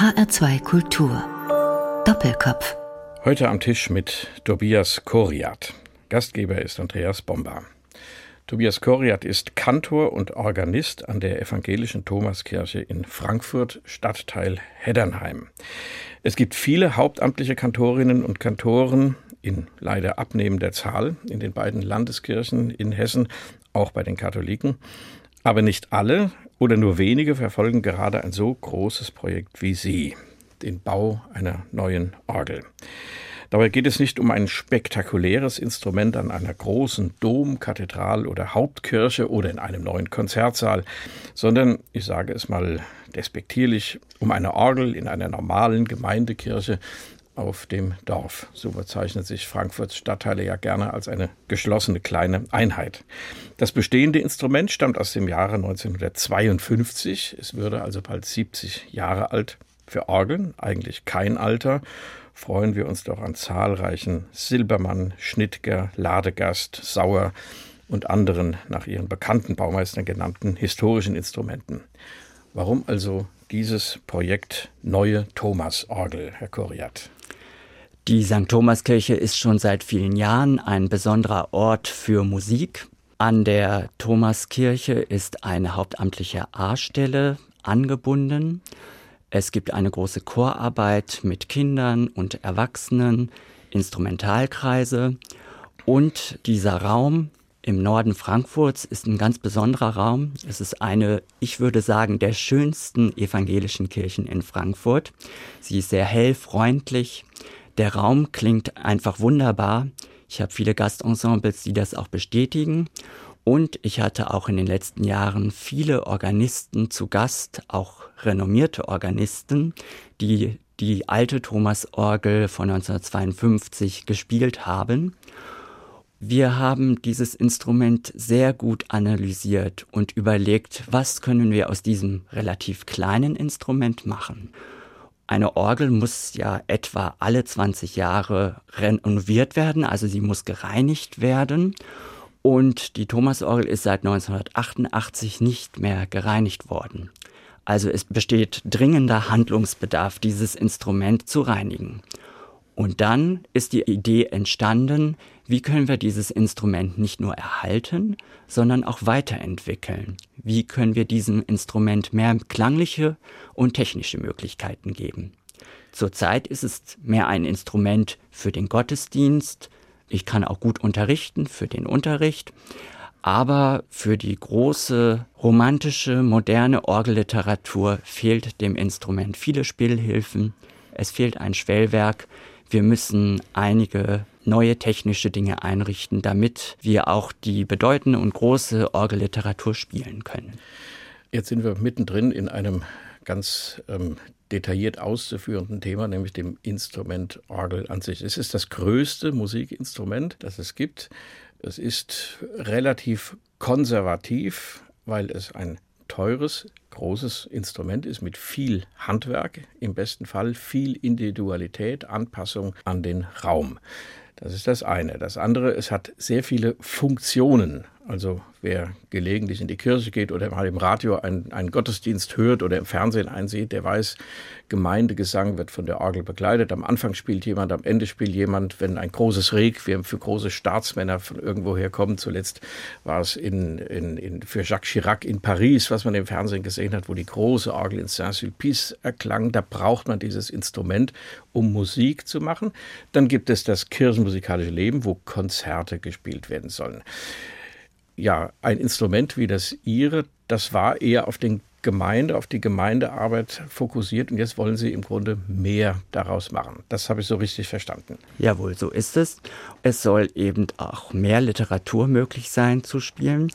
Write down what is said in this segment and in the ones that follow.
HR2 Kultur. Doppelkopf. Heute am Tisch mit Tobias Koriat. Gastgeber ist Andreas Bomba. Tobias Koriat ist Kantor und Organist an der evangelischen Thomaskirche in Frankfurt, Stadtteil Heddernheim. Es gibt viele hauptamtliche Kantorinnen und Kantoren in leider abnehmender Zahl in den beiden Landeskirchen in Hessen, auch bei den Katholiken. Aber nicht alle oder nur wenige verfolgen gerade ein so großes Projekt wie Sie, den Bau einer neuen Orgel. Dabei geht es nicht um ein spektakuläres Instrument an einer großen Dom, Kathedral oder Hauptkirche oder in einem neuen Konzertsaal, sondern, ich sage es mal despektierlich, um eine Orgel in einer normalen Gemeindekirche auf dem Dorf. So bezeichnet sich Frankfurts Stadtteile ja gerne als eine geschlossene kleine Einheit. Das bestehende Instrument stammt aus dem Jahre 1952. Es würde also bald 70 Jahre alt. Für Orgeln eigentlich kein Alter freuen wir uns doch an zahlreichen Silbermann, Schnittger, Ladegast, Sauer und anderen nach ihren bekannten Baumeistern genannten historischen Instrumenten. Warum also dieses Projekt Neue Thomas-Orgel, Herr Koriat? Die St. Thomaskirche ist schon seit vielen Jahren ein besonderer Ort für Musik. An der Thomaskirche ist eine hauptamtliche A-Stelle angebunden. Es gibt eine große Chorarbeit mit Kindern und Erwachsenen, Instrumentalkreise und dieser Raum im Norden Frankfurts ist ein ganz besonderer Raum. Es ist eine, ich würde sagen, der schönsten evangelischen Kirchen in Frankfurt. Sie ist sehr hell, freundlich. Der Raum klingt einfach wunderbar. Ich habe viele Gastensembles, die das auch bestätigen. Und ich hatte auch in den letzten Jahren viele Organisten zu Gast, auch renommierte Organisten, die die alte Thomasorgel von 1952 gespielt haben. Wir haben dieses Instrument sehr gut analysiert und überlegt, was können wir aus diesem relativ kleinen Instrument machen. Eine Orgel muss ja etwa alle 20 Jahre renoviert werden, also sie muss gereinigt werden. Und die Thomasorgel ist seit 1988 nicht mehr gereinigt worden. Also es besteht dringender Handlungsbedarf, dieses Instrument zu reinigen. Und dann ist die Idee entstanden, wie können wir dieses Instrument nicht nur erhalten, sondern auch weiterentwickeln? Wie können wir diesem Instrument mehr klangliche und technische Möglichkeiten geben? Zurzeit ist es mehr ein Instrument für den Gottesdienst, ich kann auch gut unterrichten für den Unterricht, aber für die große romantische, moderne Orgelliteratur fehlt dem Instrument viele Spielhilfen. Es fehlt ein Schwellwerk. Wir müssen einige neue technische Dinge einrichten, damit wir auch die bedeutende und große Orgelliteratur spielen können. Jetzt sind wir mittendrin in einem ganz ähm, detailliert auszuführenden Thema, nämlich dem Instrument Orgel an sich. Es ist das größte Musikinstrument, das es gibt. Es ist relativ konservativ, weil es ein teures, großes Instrument ist mit viel Handwerk, im besten Fall viel Individualität, Anpassung an den Raum. Das ist das eine. Das andere, es hat sehr viele Funktionen. Also wer gelegentlich in die Kirche geht oder mal im Radio einen, einen Gottesdienst hört oder im Fernsehen einsieht, der weiß, Gemeindegesang wird von der Orgel begleitet. Am Anfang spielt jemand, am Ende spielt jemand. Wenn ein großes Requiem für große Staatsmänner von irgendwoher kommt, zuletzt war es in, in, in, für Jacques Chirac in Paris, was man im Fernsehen gesehen hat, wo die große Orgel in Saint-Sulpice erklang. Da braucht man dieses Instrument, um Musik zu machen. Dann gibt es das kirchenmusikalische Leben, wo Konzerte gespielt werden sollen ja, ein Instrument wie das Ihre, das war eher auf den Gemeinde, auf die Gemeindearbeit fokussiert und jetzt wollen Sie im Grunde mehr daraus machen. Das habe ich so richtig verstanden. Jawohl, so ist es. Es soll eben auch mehr Literatur möglich sein zu spielen.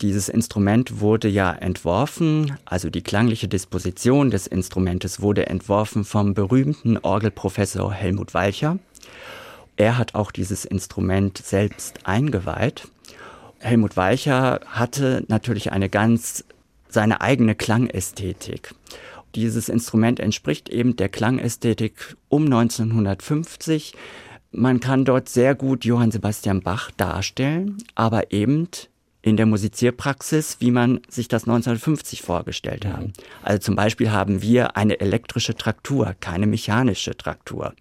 Dieses Instrument wurde ja entworfen, also die klangliche Disposition des Instrumentes wurde entworfen vom berühmten Orgelprofessor Helmut Walcher. Er hat auch dieses Instrument selbst eingeweiht Helmut Weicher hatte natürlich eine ganz seine eigene Klangästhetik. Dieses Instrument entspricht eben der Klangästhetik um 1950. Man kann dort sehr gut Johann Sebastian Bach darstellen, aber eben in der Musizierpraxis, wie man sich das 1950 vorgestellt hat. Mhm. Also zum Beispiel haben wir eine elektrische Traktur, keine mechanische Traktur.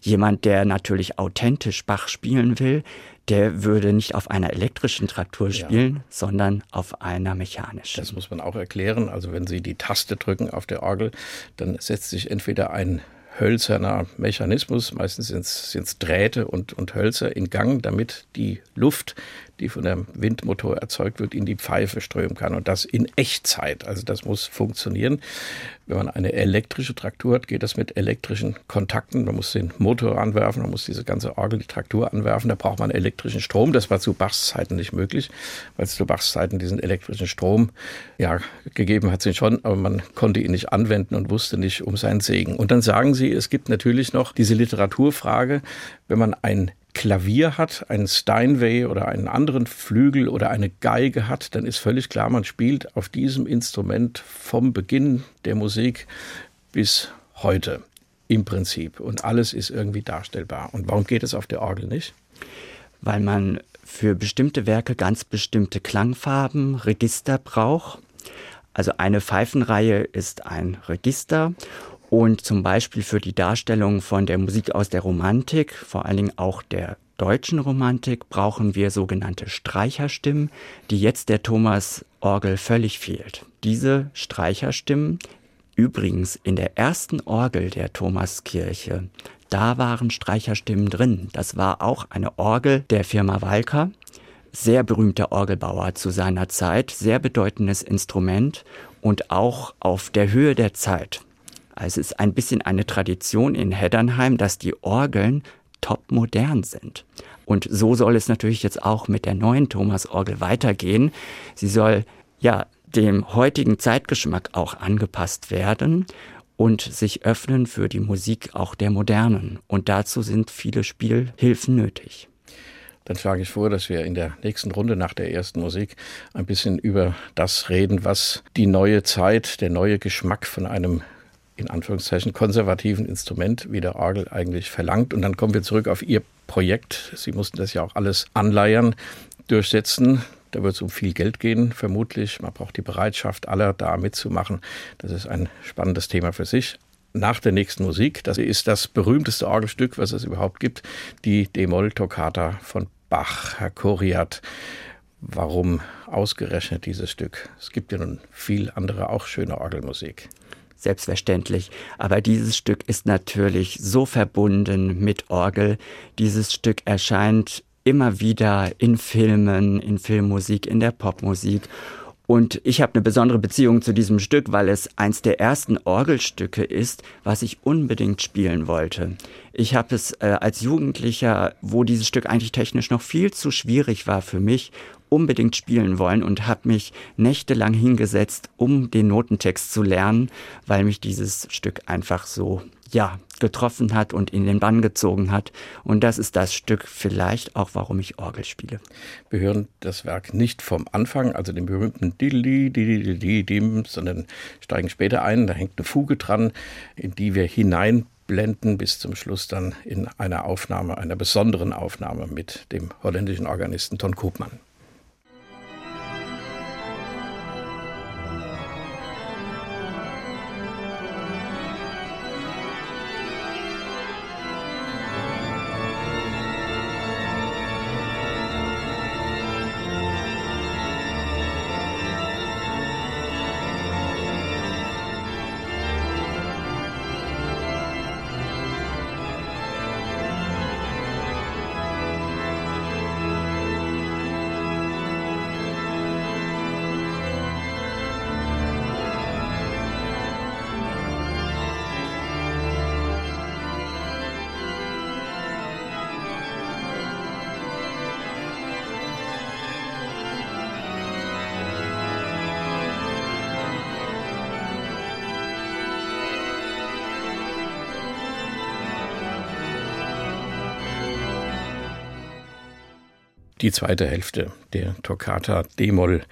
Jemand, der natürlich authentisch Bach spielen will, der würde nicht auf einer elektrischen Traktur spielen, ja. sondern auf einer mechanischen. Das muss man auch erklären. Also wenn Sie die Taste drücken auf der Orgel, dann setzt sich entweder ein hölzerner Mechanismus, meistens sind es Drähte und, und Hölzer in Gang, damit die Luft, die von dem Windmotor erzeugt wird, in die Pfeife strömen kann. Und das in Echtzeit. Also das muss funktionieren. Wenn man eine elektrische Traktur hat, geht das mit elektrischen Kontakten. Man muss den Motor anwerfen, man muss diese ganze Orgel, die Traktur anwerfen. Da braucht man elektrischen Strom. Das war zu Bachs Zeiten nicht möglich, weil es zu Bachs Zeiten diesen elektrischen Strom ja gegeben hat, sie schon, aber man konnte ihn nicht anwenden und wusste nicht um seinen Segen. Und dann sagen sie, es gibt natürlich noch diese Literaturfrage, wenn man ein Klavier hat, einen Steinway oder einen anderen Flügel oder eine Geige hat, dann ist völlig klar, man spielt auf diesem Instrument vom Beginn der Musik bis heute im Prinzip. Und alles ist irgendwie darstellbar. Und warum geht es auf der Orgel nicht? Weil man für bestimmte Werke ganz bestimmte Klangfarben, Register braucht. Also eine Pfeifenreihe ist ein Register und zum Beispiel für die Darstellung von der Musik aus der Romantik, vor allen Dingen auch der deutschen Romantik, brauchen wir sogenannte Streicherstimmen, die jetzt der Thomas-Orgel völlig fehlt. Diese Streicherstimmen, übrigens in der ersten Orgel der Thomaskirche, da waren Streicherstimmen drin. Das war auch eine Orgel der Firma Walker sehr berühmter Orgelbauer zu seiner Zeit, sehr bedeutendes Instrument und auch auf der Höhe der Zeit. Also es ist ein bisschen eine Tradition in Heddernheim, dass die Orgeln top modern sind. Und so soll es natürlich jetzt auch mit der neuen Thomas-Orgel weitergehen. Sie soll ja dem heutigen Zeitgeschmack auch angepasst werden und sich öffnen für die Musik auch der Modernen. Und dazu sind viele Spielhilfen nötig. Dann schlage ich vor, dass wir in der nächsten Runde nach der ersten Musik ein bisschen über das reden, was die neue Zeit, der neue Geschmack von einem in Anführungszeichen konservativen Instrument wie der Orgel eigentlich verlangt. Und dann kommen wir zurück auf Ihr Projekt. Sie mussten das ja auch alles anleiern, durchsetzen. Da wird es um viel Geld gehen, vermutlich. Man braucht die Bereitschaft aller, da mitzumachen. Das ist ein spannendes Thema für sich. Nach der nächsten Musik, das ist das berühmteste Orgelstück, was es überhaupt gibt, die D-Moll-Toccata von Bach, Herr Koriat. Warum ausgerechnet dieses Stück? Es gibt ja nun viel andere auch schöne Orgelmusik selbstverständlich. Aber dieses Stück ist natürlich so verbunden mit Orgel. Dieses Stück erscheint immer wieder in Filmen, in Filmmusik, in der Popmusik. Und ich habe eine besondere Beziehung zu diesem Stück, weil es eins der ersten Orgelstücke ist, was ich unbedingt spielen wollte. Ich habe es äh, als Jugendlicher, wo dieses Stück eigentlich technisch noch viel zu schwierig war für mich, unbedingt spielen wollen und habe mich nächtelang hingesetzt, um den Notentext zu lernen, weil mich dieses Stück einfach so ja, getroffen hat und in den Bann gezogen hat. Und das ist das Stück vielleicht auch, warum ich Orgel spiele. Wir hören das Werk nicht vom Anfang, also den berühmten Dideli, sondern steigen später ein. Da hängt eine Fuge dran, in die wir hineinblenden bis zum Schluss dann in einer Aufnahme, einer besonderen Aufnahme mit dem holländischen Organisten Ton Koopmann. Die zweite Hälfte der Toccata D-Moll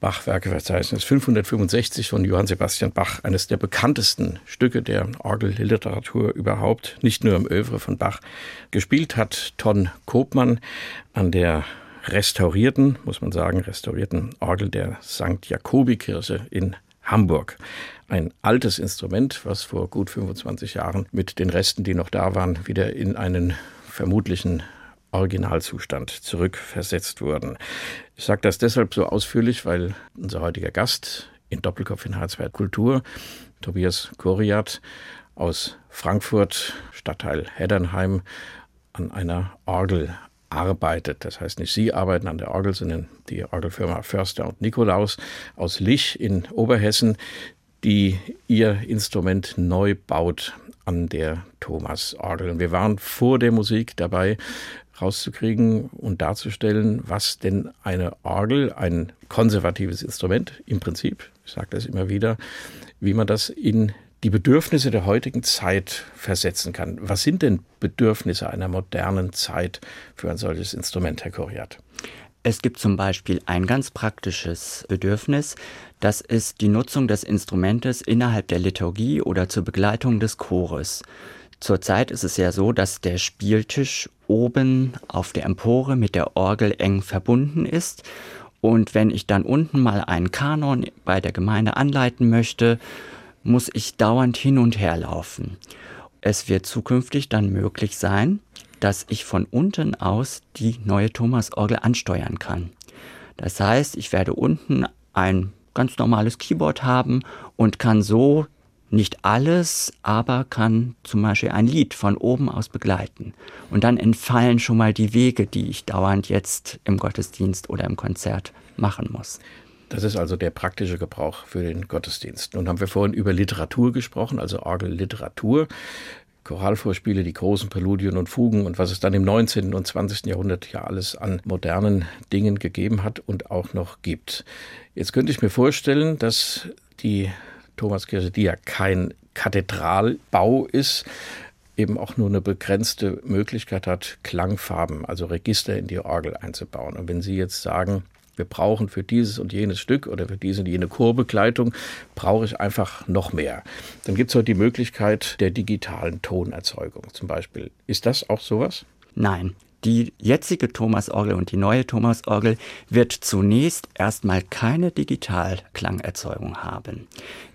Bachwerkeverzeichnis 565 von Johann Sebastian Bach, eines der bekanntesten Stücke der Orgelliteratur überhaupt, nicht nur im Övre von Bach. Gespielt hat Ton Kopmann an der restaurierten, muss man sagen, restaurierten Orgel der St. Jakobi-Kirche in Hamburg. Ein altes Instrument, was vor gut 25 Jahren mit den Resten, die noch da waren, wieder in einen vermutlichen Originalzustand zurückversetzt wurden. Ich sage das deshalb so ausführlich, weil unser heutiger Gast in Doppelkopf in Harzwert Kultur, Tobias Koriat aus Frankfurt, Stadtteil Heddernheim, an einer Orgel arbeitet. Das heißt nicht Sie arbeiten an der Orgel, sondern die Orgelfirma Förster und Nikolaus aus Lich in Oberhessen, die ihr Instrument neu baut an der Thomas-Orgel. Wir waren vor der Musik dabei, rauszukriegen und darzustellen, was denn eine Orgel, ein konservatives Instrument im Prinzip, ich sage das immer wieder, wie man das in die Bedürfnisse der heutigen Zeit versetzen kann. Was sind denn Bedürfnisse einer modernen Zeit für ein solches Instrument, Herr Koriat? Es gibt zum Beispiel ein ganz praktisches Bedürfnis, das ist die Nutzung des Instrumentes innerhalb der Liturgie oder zur Begleitung des Chores. Zurzeit ist es ja so, dass der Spieltisch oben auf der Empore mit der Orgel eng verbunden ist. Und wenn ich dann unten mal einen Kanon bei der Gemeinde anleiten möchte, muss ich dauernd hin und her laufen. Es wird zukünftig dann möglich sein, dass ich von unten aus die neue Thomas-Orgel ansteuern kann. Das heißt, ich werde unten ein ganz normales Keyboard haben und kann so nicht alles, aber kann zum Beispiel ein Lied von oben aus begleiten. Und dann entfallen schon mal die Wege, die ich dauernd jetzt im Gottesdienst oder im Konzert machen muss. Das ist also der praktische Gebrauch für den Gottesdienst. Nun haben wir vorhin über Literatur gesprochen, also Orgelliteratur. Choralvorspiele, die großen Präludien und Fugen und was es dann im 19. und 20. Jahrhundert ja alles an modernen Dingen gegeben hat und auch noch gibt. Jetzt könnte ich mir vorstellen, dass die Thomaskirche, die ja kein Kathedralbau ist, eben auch nur eine begrenzte Möglichkeit hat, Klangfarben, also Register in die Orgel einzubauen. Und wenn Sie jetzt sagen, wir brauchen für dieses und jenes Stück oder für diese und jene Chorbegleitung, brauche ich einfach noch mehr. Dann gibt es heute die Möglichkeit der digitalen Tonerzeugung zum Beispiel. Ist das auch sowas? Nein. Die jetzige Thomasorgel und die neue Thomasorgel wird zunächst erstmal keine Digitalklangerzeugung haben.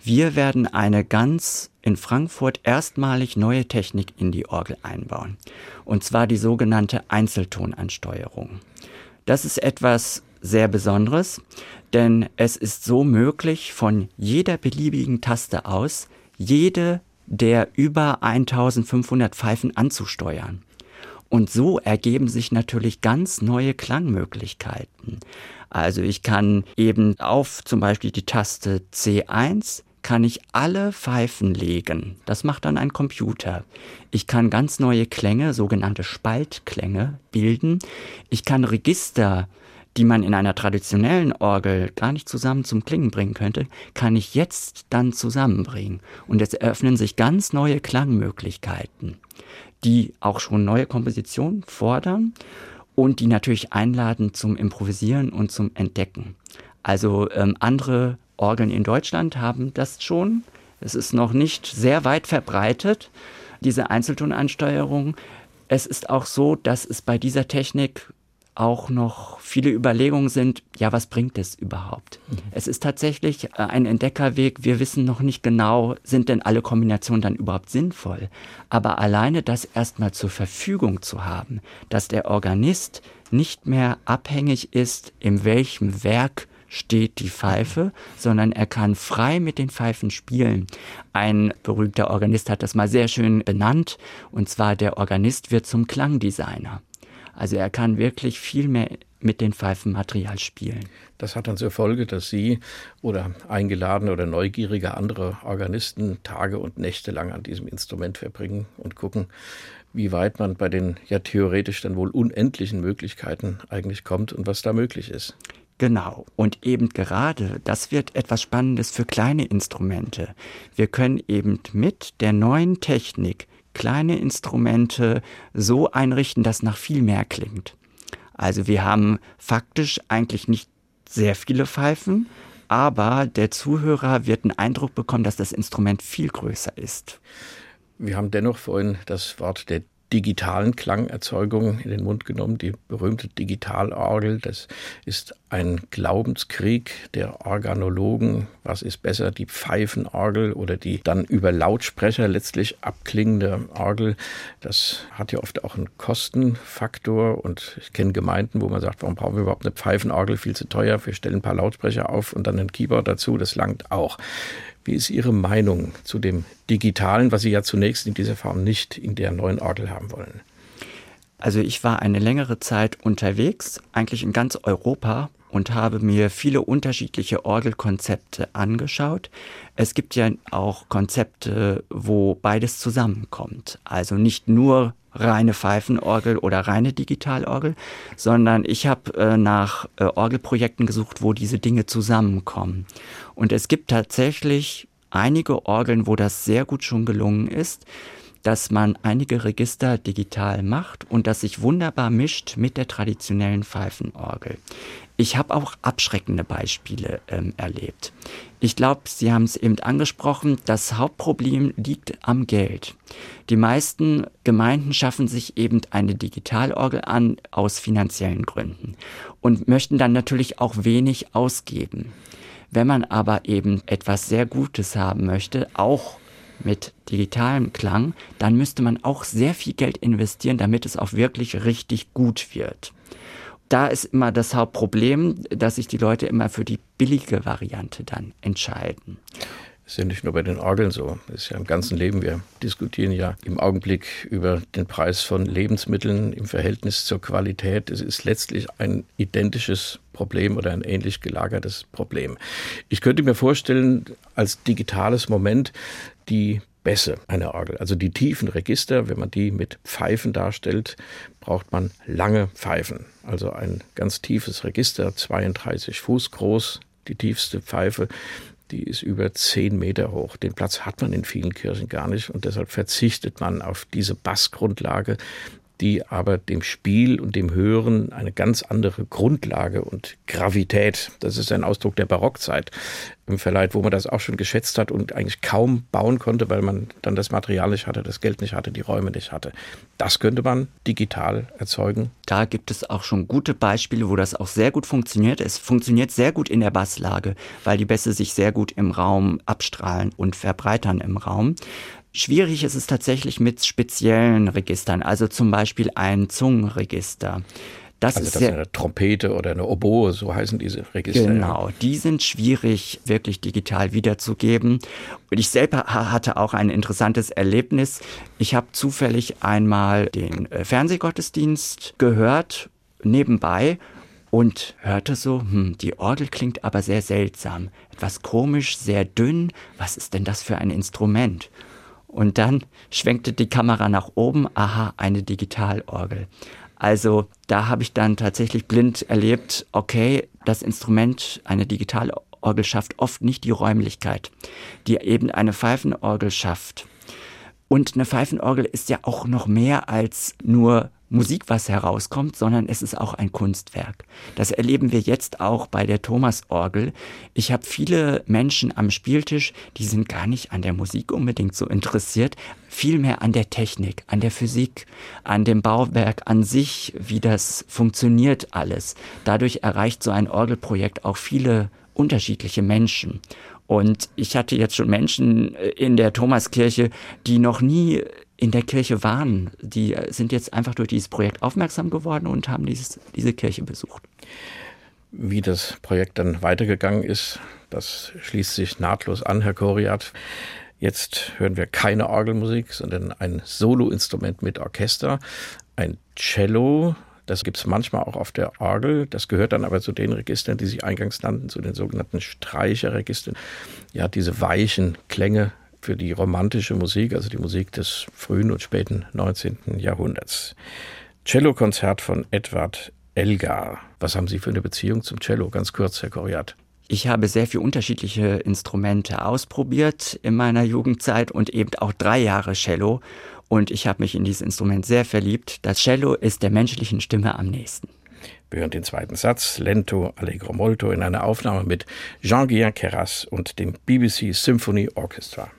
Wir werden eine ganz in Frankfurt erstmalig neue Technik in die Orgel einbauen. Und zwar die sogenannte Einzeltonansteuerung. Das ist etwas sehr Besonderes, denn es ist so möglich, von jeder beliebigen Taste aus jede der über 1500 Pfeifen anzusteuern. Und so ergeben sich natürlich ganz neue Klangmöglichkeiten. Also ich kann eben auf zum Beispiel die Taste C1 kann ich alle Pfeifen legen. Das macht dann ein Computer. Ich kann ganz neue Klänge, sogenannte Spaltklänge, bilden. Ich kann Register die man in einer traditionellen Orgel gar nicht zusammen zum Klingen bringen könnte, kann ich jetzt dann zusammenbringen. Und es eröffnen sich ganz neue Klangmöglichkeiten, die auch schon neue Kompositionen fordern und die natürlich einladen zum Improvisieren und zum Entdecken. Also ähm, andere Orgeln in Deutschland haben das schon. Es ist noch nicht sehr weit verbreitet, diese Einzeltonansteuerung. Es ist auch so, dass es bei dieser Technik auch noch viele Überlegungen sind, ja, was bringt es überhaupt? Mhm. Es ist tatsächlich äh, ein Entdeckerweg. Wir wissen noch nicht genau, sind denn alle Kombinationen dann überhaupt sinnvoll? Aber alleine das erstmal zur Verfügung zu haben, dass der Organist nicht mehr abhängig ist, in welchem Werk steht die Pfeife, sondern er kann frei mit den Pfeifen spielen. Ein berühmter Organist hat das mal sehr schön benannt, und zwar der Organist wird zum Klangdesigner. Also er kann wirklich viel mehr mit dem Pfeifenmaterial spielen. Das hat dann zur Folge, dass Sie oder eingeladene oder neugierige andere Organisten Tage und Nächte lang an diesem Instrument verbringen und gucken, wie weit man bei den ja theoretisch dann wohl unendlichen Möglichkeiten eigentlich kommt und was da möglich ist. Genau. Und eben gerade, das wird etwas Spannendes für kleine Instrumente. Wir können eben mit der neuen Technik kleine Instrumente so einrichten, dass nach viel mehr klingt. Also wir haben faktisch eigentlich nicht sehr viele Pfeifen, aber der Zuhörer wird einen Eindruck bekommen, dass das Instrument viel größer ist. Wir haben dennoch vorhin das Wort der digitalen Klangerzeugung in den Mund genommen, die berühmte Digitalorgel. Das ist ein Glaubenskrieg der Organologen. Was ist besser, die Pfeifenorgel oder die dann über Lautsprecher letztlich abklingende Orgel? Das hat ja oft auch einen Kostenfaktor und ich kenne Gemeinden, wo man sagt, warum brauchen wir überhaupt eine Pfeifenorgel? Viel zu teuer. Wir stellen ein paar Lautsprecher auf und dann ein Keyboard dazu. Das langt auch. Wie ist Ihre Meinung zu dem Digitalen, was Sie ja zunächst in dieser Form nicht in der neuen Orgel haben wollen? Also ich war eine längere Zeit unterwegs, eigentlich in ganz Europa und habe mir viele unterschiedliche Orgelkonzepte angeschaut. Es gibt ja auch Konzepte, wo beides zusammenkommt. Also nicht nur reine Pfeifenorgel oder reine Digitalorgel, sondern ich habe äh, nach äh, Orgelprojekten gesucht, wo diese Dinge zusammenkommen. Und es gibt tatsächlich einige Orgeln, wo das sehr gut schon gelungen ist, dass man einige Register digital macht und das sich wunderbar mischt mit der traditionellen Pfeifenorgel. Ich habe auch abschreckende Beispiele ähm, erlebt. Ich glaube, Sie haben es eben angesprochen, das Hauptproblem liegt am Geld. Die meisten Gemeinden schaffen sich eben eine Digitalorgel an aus finanziellen Gründen und möchten dann natürlich auch wenig ausgeben. Wenn man aber eben etwas sehr Gutes haben möchte, auch mit digitalem Klang, dann müsste man auch sehr viel Geld investieren, damit es auch wirklich richtig gut wird da ist immer das Hauptproblem, dass sich die Leute immer für die billige Variante dann entscheiden. Das ist ja nicht nur bei den Orgeln so, das ist ja im ganzen Leben. Wir diskutieren ja im Augenblick über den Preis von Lebensmitteln im Verhältnis zur Qualität. Es ist letztlich ein identisches Problem oder ein ähnlich gelagertes Problem. Ich könnte mir vorstellen, als digitales Moment die Bässe einer Orgel. Also die tiefen Register, wenn man die mit Pfeifen darstellt, braucht man lange Pfeifen. Also ein ganz tiefes Register, 32 Fuß groß, die tiefste Pfeife, die ist über 10 Meter hoch. Den Platz hat man in vielen Kirchen gar nicht und deshalb verzichtet man auf diese Bassgrundlage, die aber dem Spiel und dem Hören eine ganz andere Grundlage und Gravität, das ist ein Ausdruck der Barockzeit, verleiht, wo man das auch schon geschätzt hat und eigentlich kaum bauen konnte, weil man dann das Material nicht hatte, das Geld nicht hatte, die Räume nicht hatte. Das könnte man digital erzeugen. Da gibt es auch schon gute Beispiele, wo das auch sehr gut funktioniert. Es funktioniert sehr gut in der Basslage, weil die Bässe sich sehr gut im Raum abstrahlen und verbreitern im Raum. Schwierig ist es tatsächlich mit speziellen Registern, also zum Beispiel ein Zungenregister. Das also ist das ist eine Trompete oder eine Oboe, so heißen diese Register. Genau, die sind schwierig wirklich digital wiederzugeben. Und ich selber hatte auch ein interessantes Erlebnis. Ich habe zufällig einmal den äh, Fernsehgottesdienst gehört, nebenbei, und hörte so, hm, die Orgel klingt aber sehr seltsam, etwas komisch, sehr dünn. Was ist denn das für ein Instrument? Und dann schwenkte die Kamera nach oben, aha, eine Digitalorgel. Also da habe ich dann tatsächlich blind erlebt, okay, das Instrument, eine Digitalorgel schafft oft nicht die Räumlichkeit, die eben eine Pfeifenorgel schafft. Und eine Pfeifenorgel ist ja auch noch mehr als nur Musik, was herauskommt, sondern es ist auch ein Kunstwerk. Das erleben wir jetzt auch bei der Thomas-Orgel. Ich habe viele Menschen am Spieltisch, die sind gar nicht an der Musik unbedingt so interessiert, vielmehr an der Technik, an der Physik, an dem Bauwerk an sich, wie das funktioniert alles. Dadurch erreicht so ein Orgelprojekt auch viele unterschiedliche Menschen. Und ich hatte jetzt schon Menschen in der Thomaskirche, die noch nie in der Kirche waren. Die sind jetzt einfach durch dieses Projekt aufmerksam geworden und haben dieses, diese Kirche besucht. Wie das Projekt dann weitergegangen ist, das schließt sich nahtlos an, Herr Koriat. Jetzt hören wir keine Orgelmusik, sondern ein Soloinstrument mit Orchester, ein Cello. Das gibt es manchmal auch auf der Orgel. Das gehört dann aber zu den Registern, die Sie eingangs nannten, zu den sogenannten Streicherregistern. Ja, diese weichen Klänge für die romantische Musik, also die Musik des frühen und späten 19. Jahrhunderts. Cellokonzert von Edward Elgar. Was haben Sie für eine Beziehung zum Cello? Ganz kurz, Herr Koriat. Ich habe sehr viele unterschiedliche Instrumente ausprobiert in meiner Jugendzeit und eben auch drei Jahre Cello. Und ich habe mich in dieses Instrument sehr verliebt. Das Cello ist der menschlichen Stimme am nächsten. Wir hören den zweiten Satz, Lento Allegro Molto, in einer Aufnahme mit Jean-Guillain Keras und dem BBC Symphony Orchestra.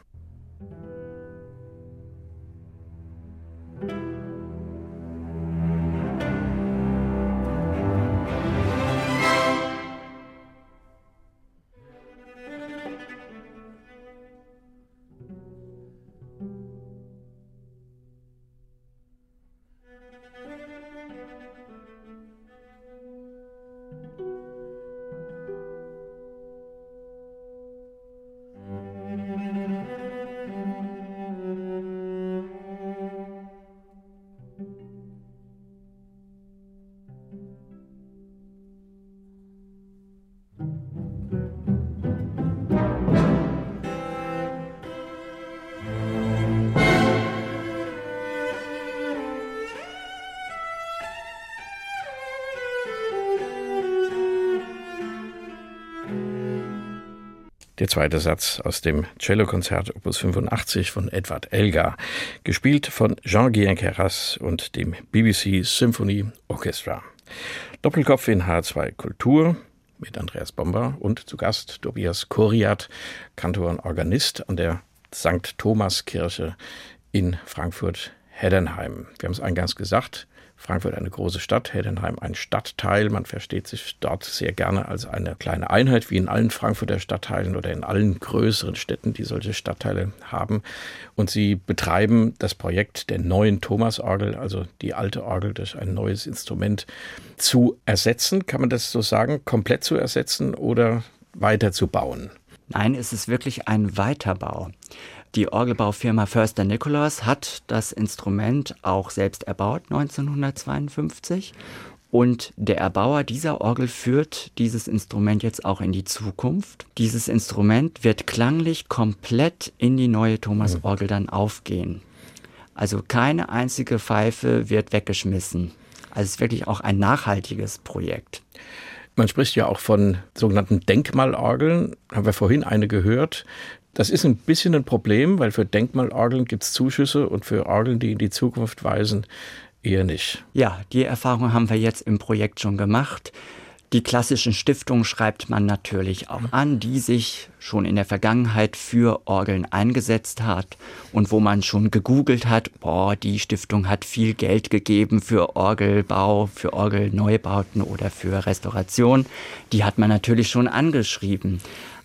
Zweite Satz aus dem Cellokonzert Opus 85 von Edward Elgar, gespielt von Jean-Guyen Keras und dem BBC Symphony Orchestra. Doppelkopf in H2 Kultur mit Andreas Bomber und zu Gast Tobias Koriat, Kantor und Organist an der St. Thomas Kirche in Frankfurt-Heddenheim. Wir haben es eingangs gesagt, Frankfurt eine große Stadt, Heddenheim ein Stadtteil. Man versteht sich dort sehr gerne als eine kleine Einheit, wie in allen Frankfurter Stadtteilen oder in allen größeren Städten, die solche Stadtteile haben. Und sie betreiben das Projekt der neuen Thomasorgel, also die alte Orgel durch ein neues Instrument zu ersetzen. Kann man das so sagen, komplett zu ersetzen oder weiterzubauen? Nein, es ist wirklich ein Weiterbau. Die Orgelbaufirma Förster Nicholas hat das Instrument auch selbst erbaut 1952 und der Erbauer dieser Orgel führt dieses Instrument jetzt auch in die Zukunft. Dieses Instrument wird klanglich komplett in die neue Thomas-Orgel dann aufgehen. Also keine einzige Pfeife wird weggeschmissen. Also es ist wirklich auch ein nachhaltiges Projekt. Man spricht ja auch von sogenannten Denkmalorgeln. Haben wir vorhin eine gehört. Das ist ein bisschen ein Problem, weil für Denkmalorgeln gibt es Zuschüsse und für Orgeln, die in die Zukunft weisen, eher nicht. Ja, die Erfahrung haben wir jetzt im Projekt schon gemacht. Die klassischen Stiftungen schreibt man natürlich auch an, die sich schon in der Vergangenheit für Orgeln eingesetzt hat und wo man schon gegoogelt hat, boah, die Stiftung hat viel Geld gegeben für Orgelbau, für Orgelneubauten oder für Restauration. Die hat man natürlich schon angeschrieben.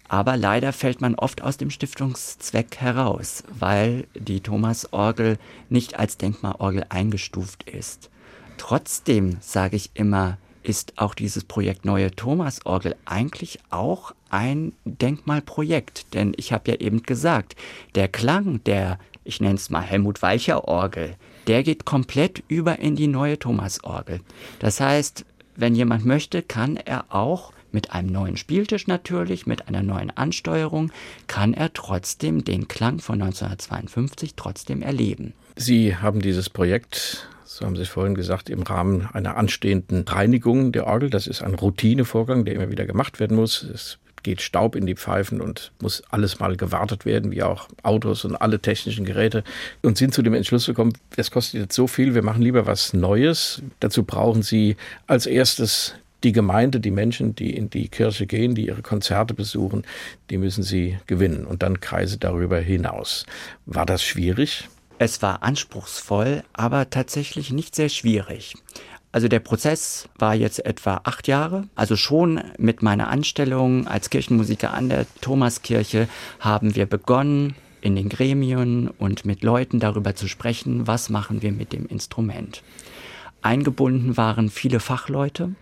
Aber leider fällt man oft aus dem Stiftungszweck heraus, weil die Thomasorgel nicht als Denkmalorgel eingestuft ist. Trotzdem sage ich immer, ist auch dieses Projekt Neue Thomasorgel eigentlich auch ein Denkmalprojekt. Denn ich habe ja eben gesagt, der Klang der, ich nenne es mal Helmut Weicher Orgel, der geht komplett über in die neue Thomasorgel. Das heißt, wenn jemand möchte, kann er auch mit einem neuen Spieltisch natürlich, mit einer neuen Ansteuerung, kann er trotzdem den Klang von 1952 trotzdem erleben. Sie haben dieses Projekt so haben Sie vorhin gesagt, im Rahmen einer anstehenden Reinigung der Orgel. Das ist ein Routinevorgang, der immer wieder gemacht werden muss. Es geht Staub in die Pfeifen und muss alles mal gewartet werden, wie auch Autos und alle technischen Geräte. Und sind zu dem Entschluss gekommen, das kostet jetzt so viel, wir machen lieber was Neues. Dazu brauchen Sie als erstes die Gemeinde, die Menschen, die in die Kirche gehen, die ihre Konzerte besuchen, die müssen sie gewinnen und dann Kreise darüber hinaus. War das schwierig? Es war anspruchsvoll, aber tatsächlich nicht sehr schwierig. Also der Prozess war jetzt etwa acht Jahre. Also schon mit meiner Anstellung als Kirchenmusiker an der Thomaskirche haben wir begonnen, in den Gremien und mit Leuten darüber zu sprechen, was machen wir mit dem Instrument. Eingebunden waren viele Fachleute.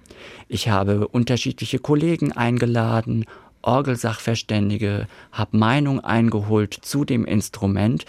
Ich habe unterschiedliche Kollegen eingeladen, Orgelsachverständige, habe Meinung eingeholt zu dem Instrument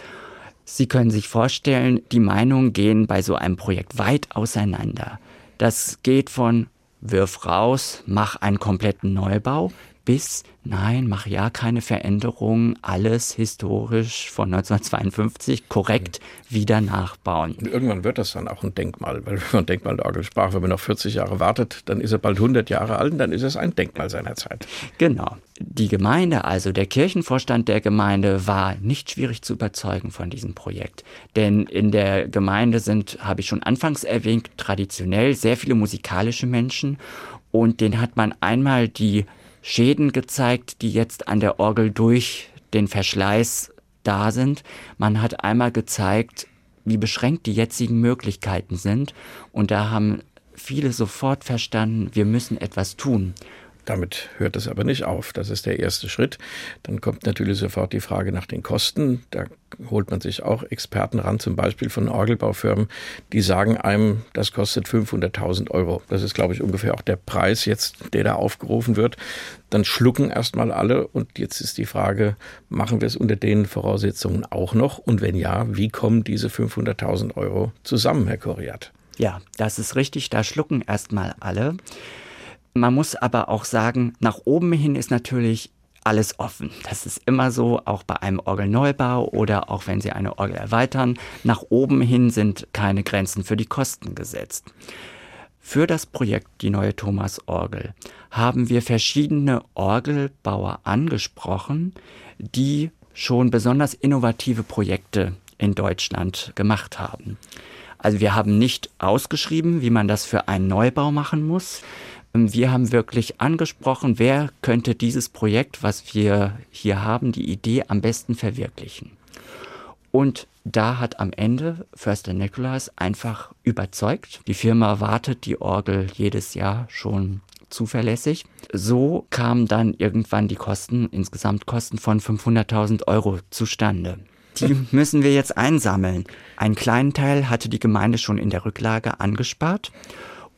Sie können sich vorstellen, die Meinungen gehen bei so einem Projekt weit auseinander. Das geht von wirf raus, mach einen kompletten Neubau bis nein, mach ja keine Veränderungen, alles historisch von 1952 korrekt mhm. wieder nachbauen. Und irgendwann wird das dann auch ein Denkmal, weil wenn man Denkmalorgel sprach, wenn man noch 40 Jahre wartet, dann ist er bald 100 Jahre alt und dann ist es ein Denkmal seiner Zeit. Genau. Die Gemeinde, also der Kirchenvorstand der Gemeinde, war nicht schwierig zu überzeugen von diesem Projekt. Denn in der Gemeinde sind, habe ich schon anfangs erwähnt, traditionell sehr viele musikalische Menschen und den hat man einmal die Schäden gezeigt, die jetzt an der Orgel durch den Verschleiß da sind. Man hat einmal gezeigt, wie beschränkt die jetzigen Möglichkeiten sind. Und da haben viele sofort verstanden, wir müssen etwas tun. Damit hört es aber nicht auf. Das ist der erste Schritt. Dann kommt natürlich sofort die Frage nach den Kosten. Da holt man sich auch Experten ran, zum Beispiel von Orgelbaufirmen, die sagen einem, das kostet 500.000 Euro. Das ist, glaube ich, ungefähr auch der Preis jetzt, der da aufgerufen wird. Dann schlucken erstmal alle und jetzt ist die Frage, machen wir es unter den Voraussetzungen auch noch? Und wenn ja, wie kommen diese 500.000 Euro zusammen, Herr Koriat? Ja, das ist richtig. Da schlucken erstmal alle. Man muss aber auch sagen, nach oben hin ist natürlich alles offen. Das ist immer so, auch bei einem Orgelneubau oder auch wenn Sie eine Orgel erweitern. Nach oben hin sind keine Grenzen für die Kosten gesetzt. Für das Projekt Die neue Thomas-Orgel haben wir verschiedene Orgelbauer angesprochen, die schon besonders innovative Projekte in Deutschland gemacht haben. Also wir haben nicht ausgeschrieben, wie man das für einen Neubau machen muss. Wir haben wirklich angesprochen, wer könnte dieses Projekt, was wir hier haben, die Idee am besten verwirklichen. Und da hat am Ende Förster Nicholas einfach überzeugt. Die Firma wartet die Orgel jedes Jahr schon zuverlässig. So kamen dann irgendwann die Kosten, insgesamt Kosten von 500.000 Euro zustande. Die müssen wir jetzt einsammeln. Einen kleinen Teil hatte die Gemeinde schon in der Rücklage angespart.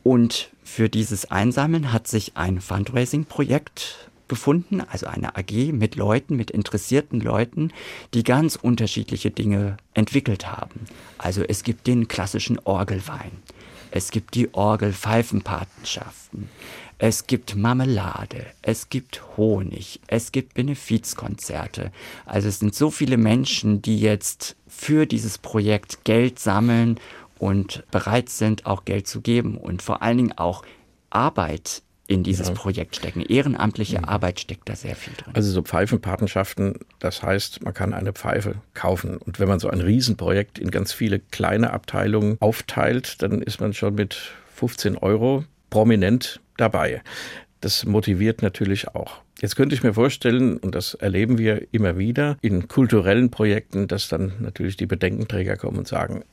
Und für dieses Einsammeln hat sich ein Fundraising-Projekt gefunden, also eine AG mit Leuten, mit interessierten Leuten, die ganz unterschiedliche Dinge entwickelt haben. Also es gibt den klassischen Orgelwein, es gibt die Orgelpfeifenpatenschaften, es gibt Marmelade, es gibt Honig, es gibt Benefizkonzerte. Also es sind so viele Menschen, die jetzt für dieses Projekt Geld sammeln und bereit sind, auch Geld zu geben und vor allen Dingen auch Arbeit in dieses ja. Projekt stecken. Ehrenamtliche mhm. Arbeit steckt da sehr viel drin. Also so Pfeifenpatenschaften, das heißt, man kann eine Pfeife kaufen. Und wenn man so ein Riesenprojekt in ganz viele kleine Abteilungen aufteilt, dann ist man schon mit 15 Euro prominent dabei. Das motiviert natürlich auch. Jetzt könnte ich mir vorstellen, und das erleben wir immer wieder in kulturellen Projekten, dass dann natürlich die Bedenkenträger kommen und sagen,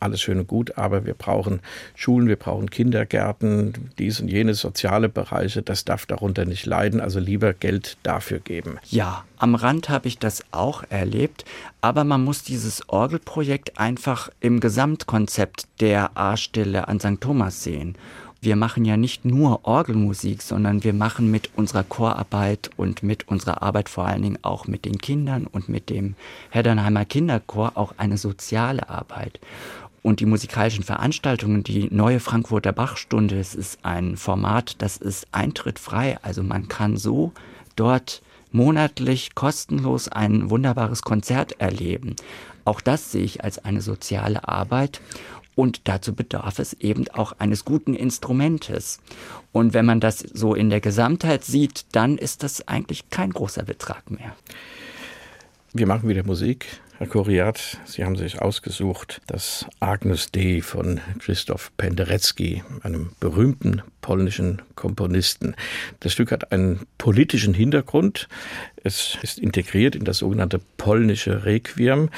alles schön und gut, aber wir brauchen Schulen, wir brauchen Kindergärten, dies und jenes soziale Bereiche, das darf darunter nicht leiden, also lieber Geld dafür geben. Ja, am Rand habe ich das auch erlebt, aber man muss dieses Orgelprojekt einfach im Gesamtkonzept der A-Stelle an St. Thomas sehen wir machen ja nicht nur Orgelmusik, sondern wir machen mit unserer Chorarbeit und mit unserer Arbeit vor allen Dingen auch mit den Kindern und mit dem Heddernheimer Kinderchor auch eine soziale Arbeit. Und die musikalischen Veranstaltungen, die neue Frankfurter Bachstunde, es ist ein Format, das ist eintrittfrei. Also man kann so dort monatlich kostenlos ein wunderbares Konzert erleben. Auch das sehe ich als eine soziale Arbeit. Und dazu bedarf es eben auch eines guten Instrumentes. Und wenn man das so in der Gesamtheit sieht, dann ist das eigentlich kein großer Betrag mehr. Wir machen wieder Musik. Herr Kuriat, Sie haben sich ausgesucht das Agnus Dei von Christoph Penderecki, einem berühmten polnischen Komponisten. Das Stück hat einen politischen Hintergrund. Es ist integriert in das sogenannte polnische Requiem.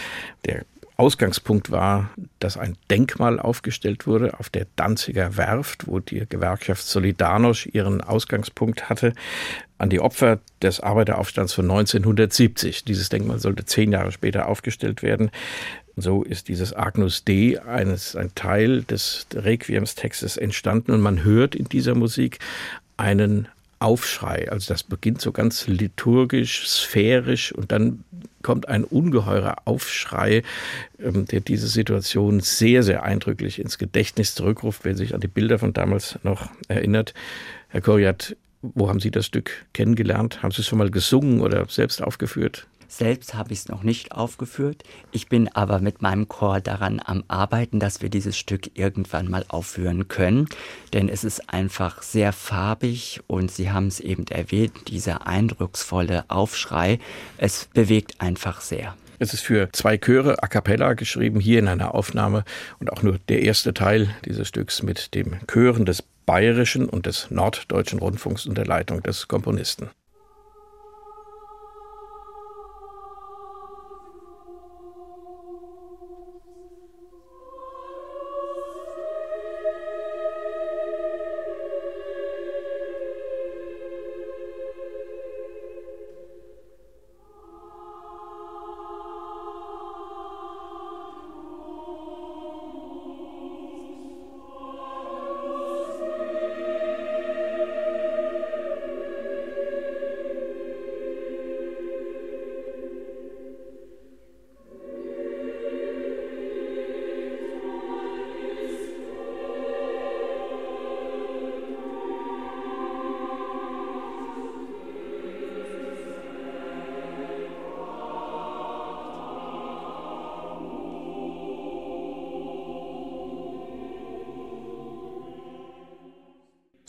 Der Ausgangspunkt war, dass ein Denkmal aufgestellt wurde auf der Danziger Werft, wo die Gewerkschaft Solidarność ihren Ausgangspunkt hatte, an die Opfer des Arbeiteraufstands von 1970. Dieses Denkmal sollte zehn Jahre später aufgestellt werden. So ist dieses Agnus Dei eines, ein Teil des Requiemstextes entstanden und man hört in dieser Musik einen Aufschrei. Also das beginnt so ganz liturgisch, sphärisch und dann kommt ein ungeheurer Aufschrei, ähm, der diese Situation sehr, sehr eindrücklich ins Gedächtnis zurückruft, wer sich an die Bilder von damals noch erinnert. Herr Koriat, wo haben Sie das Stück kennengelernt? Haben Sie es schon mal gesungen oder selbst aufgeführt? Selbst habe ich es noch nicht aufgeführt. Ich bin aber mit meinem Chor daran am Arbeiten, dass wir dieses Stück irgendwann mal aufführen können. Denn es ist einfach sehr farbig und Sie haben es eben erwähnt, dieser eindrucksvolle Aufschrei. Es bewegt einfach sehr. Es ist für zwei Chöre a cappella geschrieben, hier in einer Aufnahme und auch nur der erste Teil dieses Stücks mit dem Chören des Bayerischen und des Norddeutschen Rundfunks unter Leitung des Komponisten.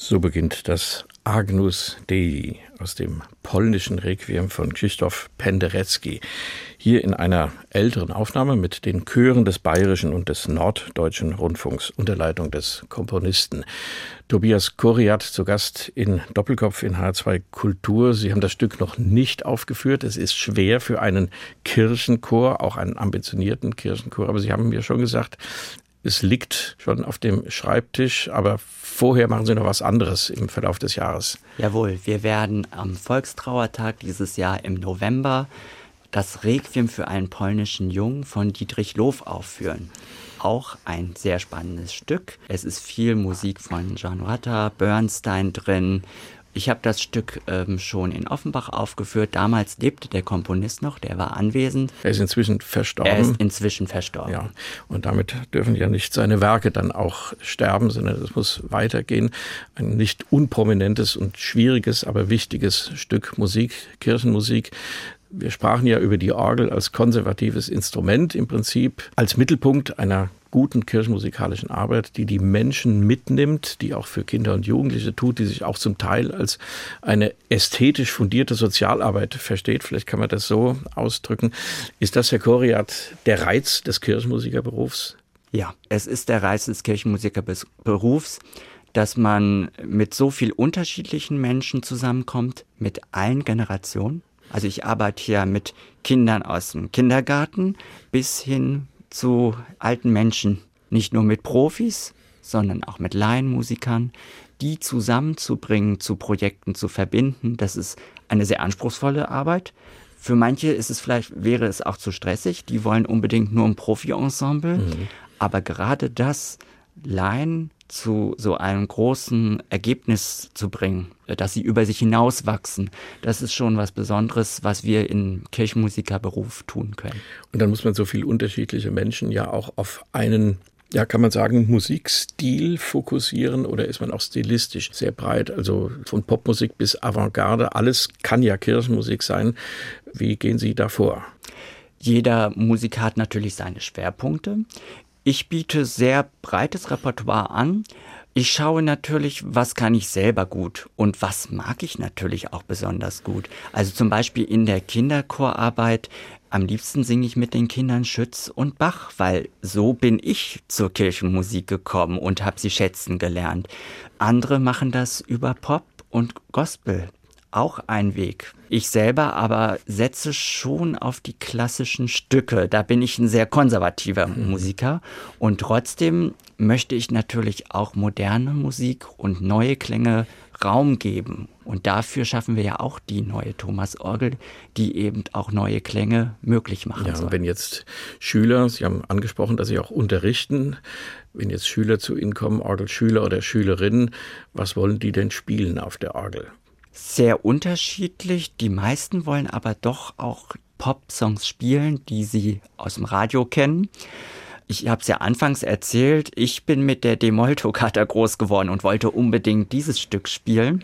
So beginnt das Agnus Dei aus dem polnischen Requiem von Krzysztof Penderecki. Hier in einer älteren Aufnahme mit den Chören des Bayerischen und des Norddeutschen Rundfunks unter Leitung des Komponisten. Tobias Koriat zu Gast in Doppelkopf in H2 Kultur. Sie haben das Stück noch nicht aufgeführt. Es ist schwer für einen Kirchenchor, auch einen ambitionierten Kirchenchor. Aber Sie haben mir schon gesagt, es liegt schon auf dem Schreibtisch, aber vorher machen Sie noch was anderes im Verlauf des Jahres. Jawohl, wir werden am Volkstrauertag dieses Jahr im November das Requiem für einen polnischen Jungen von Dietrich Lof aufführen. Auch ein sehr spannendes Stück. Es ist viel Musik von John Rutter, Bernstein drin ich habe das Stück ähm, schon in Offenbach aufgeführt. Damals lebte der Komponist noch, der war anwesend. Er ist inzwischen verstorben. Er ist inzwischen verstorben. Ja, und damit dürfen ja nicht seine Werke dann auch sterben, sondern es muss weitergehen. Ein nicht unprominentes und schwieriges, aber wichtiges Stück Musik, Kirchenmusik, wir sprachen ja über die Orgel als konservatives Instrument im Prinzip, als Mittelpunkt einer guten kirchenmusikalischen Arbeit, die die Menschen mitnimmt, die auch für Kinder und Jugendliche tut, die sich auch zum Teil als eine ästhetisch fundierte Sozialarbeit versteht. Vielleicht kann man das so ausdrücken. Ist das, Herr Koriat, der Reiz des Kirchenmusikerberufs? Ja, es ist der Reiz des Kirchenmusikerberufs dass man mit so viel unterschiedlichen Menschen zusammenkommt, mit allen Generationen. Also ich arbeite hier mit Kindern aus dem Kindergarten bis hin zu alten Menschen, nicht nur mit Profis, sondern auch mit Laienmusikern, die zusammenzubringen, zu Projekten zu verbinden. Das ist eine sehr anspruchsvolle Arbeit. Für manche ist es vielleicht, wäre es auch zu stressig. Die wollen unbedingt nur ein Profi-Ensemble. Mhm. Aber gerade das Laien zu so einem großen Ergebnis zu bringen, dass sie über sich hinauswachsen. Das ist schon was Besonderes, was wir im Kirchenmusikerberuf tun können. Und dann muss man so viele unterschiedliche Menschen ja auch auf einen ja, kann man sagen, Musikstil fokussieren oder ist man auch stilistisch sehr breit? Also von Popmusik bis Avantgarde, alles kann ja Kirchenmusik sein. Wie gehen Sie da vor? Jeder Musiker hat natürlich seine Schwerpunkte. Ich biete sehr breites Repertoire an. Ich schaue natürlich, was kann ich selber gut und was mag ich natürlich auch besonders gut. Also zum Beispiel in der Kinderchorarbeit. Am liebsten singe ich mit den Kindern Schütz und Bach, weil so bin ich zur Kirchenmusik gekommen und habe sie schätzen gelernt. Andere machen das über Pop und Gospel auch ein Weg. Ich selber aber setze schon auf die klassischen Stücke. Da bin ich ein sehr konservativer mhm. Musiker. Und trotzdem möchte ich natürlich auch moderne Musik und neue Klänge Raum geben. Und dafür schaffen wir ja auch die neue Thomas-Orgel, die eben auch neue Klänge möglich machen ja, soll. Wenn jetzt Schüler, Sie haben angesprochen, dass Sie auch unterrichten, wenn jetzt Schüler zu Ihnen kommen, Orgelschüler oder Schülerinnen, was wollen die denn spielen auf der Orgel? Sehr unterschiedlich. Die meisten wollen aber doch auch Pop-Songs spielen, die sie aus dem Radio kennen. Ich habe es ja anfangs erzählt, ich bin mit der Demol-Toccata groß geworden und wollte unbedingt dieses Stück spielen.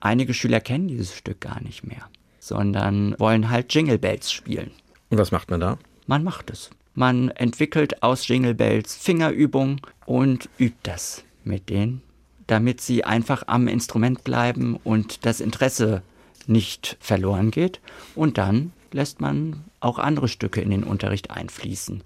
Einige Schüler kennen dieses Stück gar nicht mehr, sondern wollen halt Jingle Bells spielen. Und was macht man da? Man macht es. Man entwickelt aus Jingle Bells Fingerübungen und übt das mit den damit sie einfach am Instrument bleiben und das Interesse nicht verloren geht. Und dann lässt man auch andere Stücke in den Unterricht einfließen.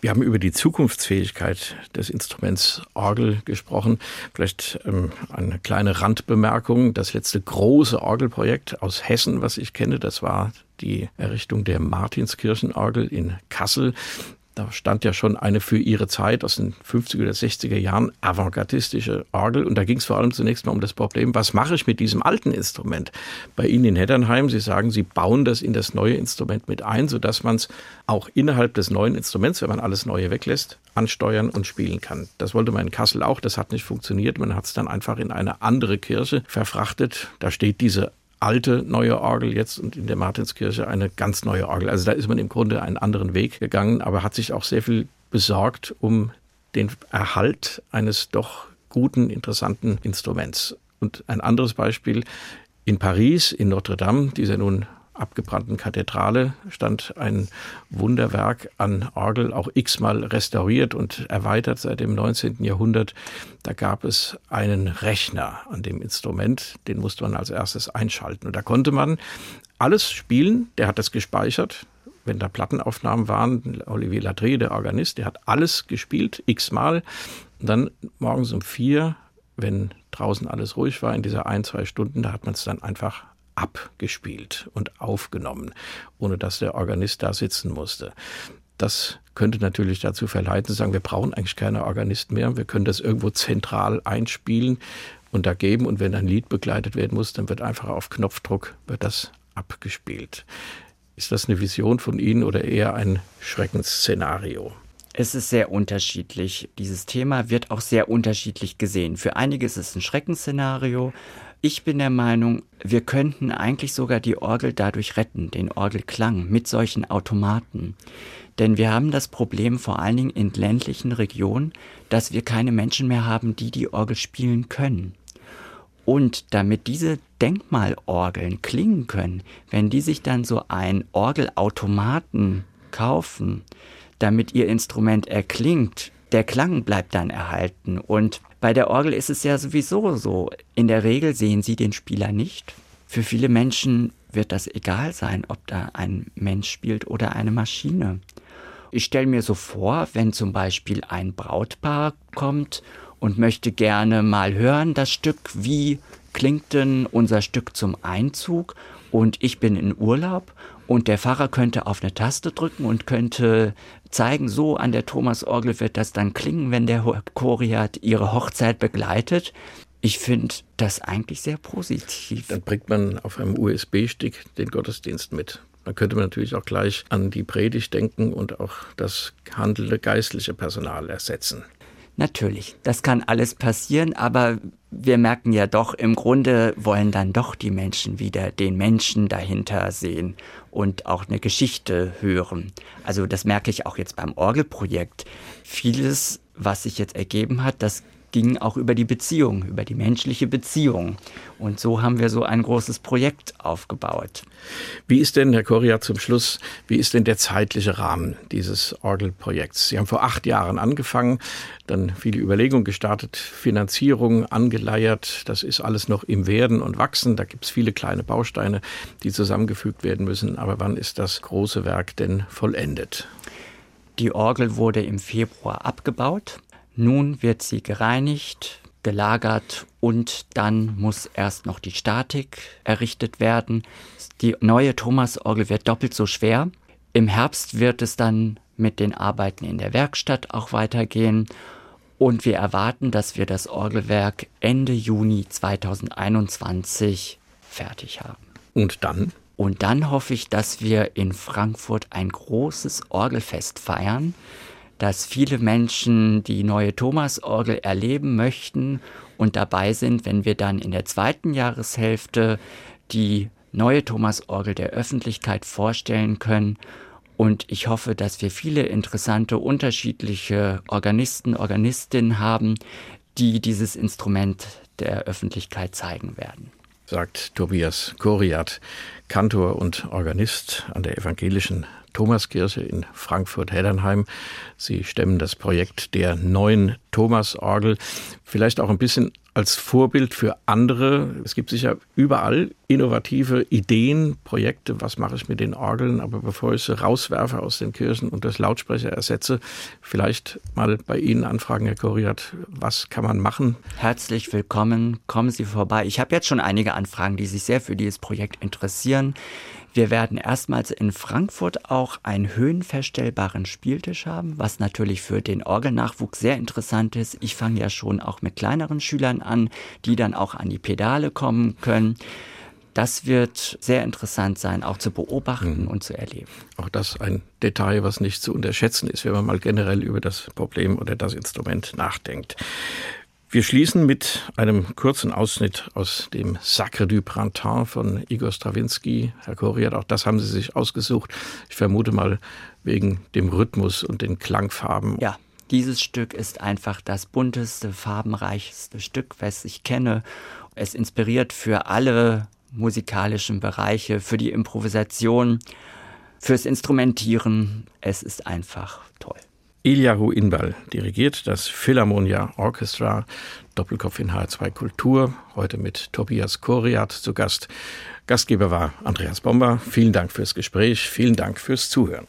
Wir haben über die Zukunftsfähigkeit des Instruments Orgel gesprochen. Vielleicht ähm, eine kleine Randbemerkung. Das letzte große Orgelprojekt aus Hessen, was ich kenne, das war die Errichtung der Martinskirchenorgel in Kassel da stand ja schon eine für ihre Zeit aus den 50er oder 60er Jahren avantgardistische Orgel. Und da ging es vor allem zunächst mal um das Problem, was mache ich mit diesem alten Instrument? Bei Ihnen in Heddernheim, Sie sagen, Sie bauen das in das neue Instrument mit ein, sodass man es auch innerhalb des neuen Instruments, wenn man alles Neue weglässt, ansteuern und spielen kann. Das wollte man in Kassel auch, das hat nicht funktioniert. Man hat es dann einfach in eine andere Kirche verfrachtet. Da steht diese alte neue Orgel jetzt und in der Martinskirche eine ganz neue Orgel. Also da ist man im Grunde einen anderen Weg gegangen, aber hat sich auch sehr viel besorgt um den Erhalt eines doch guten, interessanten Instruments. Und ein anderes Beispiel in Paris, in Notre Dame, die ist ja nun abgebrannten Kathedrale stand ein Wunderwerk an Orgel, auch x-mal restauriert und erweitert seit dem 19. Jahrhundert. Da gab es einen Rechner an dem Instrument, den musste man als erstes einschalten. Und da konnte man alles spielen, der hat das gespeichert, wenn da Plattenaufnahmen waren, Olivier Ladré, der Organist, der hat alles gespielt, x-mal. Und dann morgens um vier, wenn draußen alles ruhig war, in dieser ein, zwei Stunden, da hat man es dann einfach abgespielt und aufgenommen, ohne dass der Organist da sitzen musste. Das könnte natürlich dazu verleiten, zu sagen, wir brauchen eigentlich keine Organisten mehr, wir können das irgendwo zentral einspielen und da geben und wenn ein Lied begleitet werden muss, dann wird einfach auf Knopfdruck wird das abgespielt. Ist das eine Vision von Ihnen oder eher ein Schreckensszenario? Es ist sehr unterschiedlich. Dieses Thema wird auch sehr unterschiedlich gesehen. Für einige ist es ein Schreckensszenario. Ich bin der Meinung, wir könnten eigentlich sogar die Orgel dadurch retten, den Orgelklang mit solchen Automaten. Denn wir haben das Problem vor allen Dingen in ländlichen Regionen, dass wir keine Menschen mehr haben, die die Orgel spielen können. Und damit diese Denkmalorgeln klingen können, wenn die sich dann so ein Orgelautomaten kaufen, damit ihr Instrument erklingt, der Klang bleibt dann erhalten. Und bei der Orgel ist es ja sowieso so. In der Regel sehen sie den Spieler nicht. Für viele Menschen wird das egal sein, ob da ein Mensch spielt oder eine Maschine. Ich stelle mir so vor, wenn zum Beispiel ein Brautpaar kommt und möchte gerne mal hören, das Stück, wie klingt denn unser Stück zum Einzug und ich bin in Urlaub und der Pfarrer könnte auf eine Taste drücken und könnte zeigen, so an der Thomasorgel wird das dann klingen, wenn der Choriat ihre Hochzeit begleitet. Ich finde das eigentlich sehr positiv. Dann bringt man auf einem USB-Stick den Gottesdienst mit. Dann könnte man natürlich auch gleich an die Predigt denken und auch das handelnde geistliche Personal ersetzen. Natürlich, das kann alles passieren, aber wir merken ja doch, im Grunde wollen dann doch die Menschen wieder den Menschen dahinter sehen und auch eine Geschichte hören. Also das merke ich auch jetzt beim Orgelprojekt. Vieles, was sich jetzt ergeben hat, das ging auch über die Beziehung, über die menschliche Beziehung. Und so haben wir so ein großes Projekt aufgebaut. Wie ist denn, Herr Koria, zum Schluss, wie ist denn der zeitliche Rahmen dieses Orgelprojekts? Sie haben vor acht Jahren angefangen, dann viele Überlegungen gestartet, Finanzierung angeleiert. Das ist alles noch im Werden und Wachsen. Da gibt es viele kleine Bausteine, die zusammengefügt werden müssen. Aber wann ist das große Werk denn vollendet? Die Orgel wurde im Februar abgebaut. Nun wird sie gereinigt, gelagert und dann muss erst noch die Statik errichtet werden. Die neue Thomasorgel wird doppelt so schwer. Im Herbst wird es dann mit den Arbeiten in der Werkstatt auch weitergehen und wir erwarten, dass wir das Orgelwerk Ende Juni 2021 fertig haben. Und dann? Und dann hoffe ich, dass wir in Frankfurt ein großes Orgelfest feiern dass viele Menschen die neue Thomasorgel erleben möchten und dabei sind, wenn wir dann in der zweiten Jahreshälfte die neue Thomasorgel der Öffentlichkeit vorstellen können. Und ich hoffe, dass wir viele interessante, unterschiedliche Organisten, Organistinnen haben, die dieses Instrument der Öffentlichkeit zeigen werden. Sagt Tobias Koriat, Kantor und Organist an der Evangelischen Thomaskirche in Frankfurt-Heddernheim. Sie stemmen das Projekt der neuen Thomasorgel. Vielleicht auch ein bisschen als Vorbild für andere. Es gibt sicher überall innovative Ideen, Projekte, was mache ich mit den Orgeln, aber bevor ich sie rauswerfe aus den Kirchen und durch Lautsprecher ersetze, vielleicht mal bei Ihnen anfragen, Herr Koriat, was kann man machen? Herzlich willkommen, kommen Sie vorbei. Ich habe jetzt schon einige Anfragen, die sich sehr für dieses Projekt interessieren. Wir werden erstmals in Frankfurt auch einen höhenverstellbaren Spieltisch haben, was natürlich für den Orgelnachwuchs sehr interessant ist. Ich fange ja schon auch mit kleineren Schülern an, die dann auch an die Pedale kommen können. Das wird sehr interessant sein, auch zu beobachten mhm. und zu erleben. Auch das ein Detail, was nicht zu unterschätzen ist, wenn man mal generell über das Problem oder das Instrument nachdenkt. Wir schließen mit einem kurzen Ausschnitt aus dem Sacre du Printemps von Igor Strawinski. Herr Koriat, auch das haben Sie sich ausgesucht. Ich vermute mal wegen dem Rhythmus und den Klangfarben. Ja, dieses Stück ist einfach das bunteste, farbenreichste Stück, was ich kenne. Es inspiriert für alle musikalischen Bereiche, für die Improvisation, fürs Instrumentieren. Es ist einfach toll. Eliahu Inbal dirigiert das Philharmonia Orchestra, Doppelkopf in H2 Kultur, heute mit Tobias Koriat zu Gast. Gastgeber war Andreas Bomber. Vielen Dank fürs Gespräch, vielen Dank fürs Zuhören.